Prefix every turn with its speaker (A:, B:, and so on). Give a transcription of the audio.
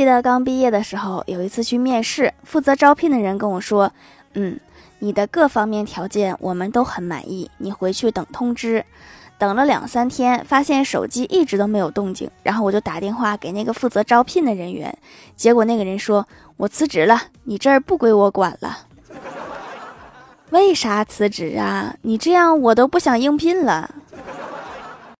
A: 记得刚毕业的时候有一次去面试负责招聘的人跟我说嗯你的各方面条件我们都很满意你回去等通知。等了两三天发现手机一直都没有动静然后我就打电话给那个负责招聘的人员结果那个人说我辞职了你这儿不归我管了为啥辞职啊？你这样我都不想应聘了。